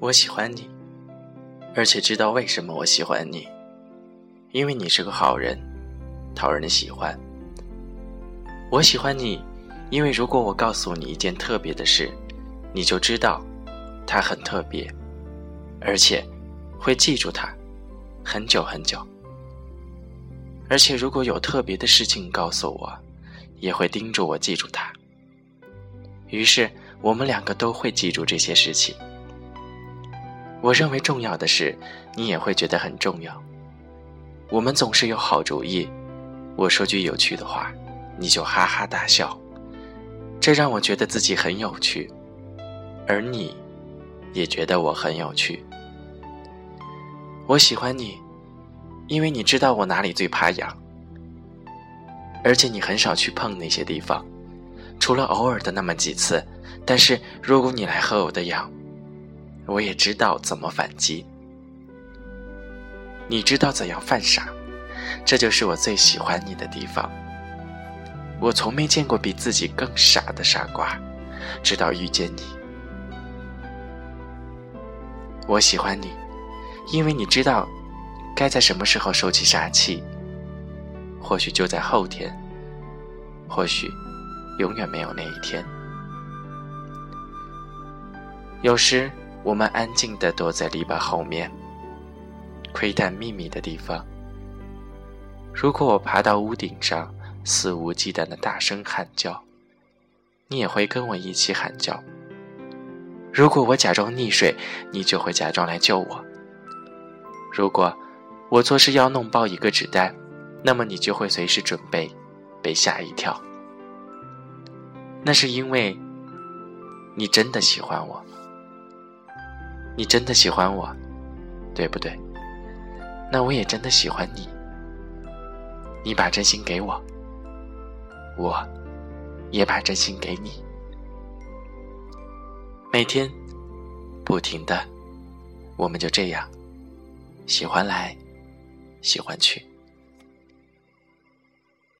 我喜欢你，而且知道为什么我喜欢你，因为你是个好人，讨人喜欢。我喜欢你，因为如果我告诉你一件特别的事，你就知道它很特别，而且会记住它很久很久。而且如果有特别的事情告诉我，也会叮嘱我记住它。于是我们两个都会记住这些事情。我认为重要的事，你也会觉得很重要。我们总是有好主意，我说句有趣的话，你就哈哈大笑，这让我觉得自己很有趣，而你，也觉得我很有趣。我喜欢你，因为你知道我哪里最怕痒，而且你很少去碰那些地方，除了偶尔的那么几次。但是如果你来和我的痒，我也知道怎么反击。你知道怎样犯傻，这就是我最喜欢你的地方。我从没见过比自己更傻的傻瓜，直到遇见你。我喜欢你，因为你知道该在什么时候收起杀气。或许就在后天，或许永远没有那一天。有时。我们安静地躲在篱笆后面，窥探秘密的地方。如果我爬到屋顶上，肆无忌惮地大声喊叫，你也会跟我一起喊叫。如果我假装溺水，你就会假装来救我。如果我做事要弄爆一个纸袋，那么你就会随时准备被吓一跳。那是因为你真的喜欢我。你真的喜欢我，对不对？那我也真的喜欢你。你把真心给我，我也把真心给你。每天，不停的，我们就这样，喜欢来，喜欢去。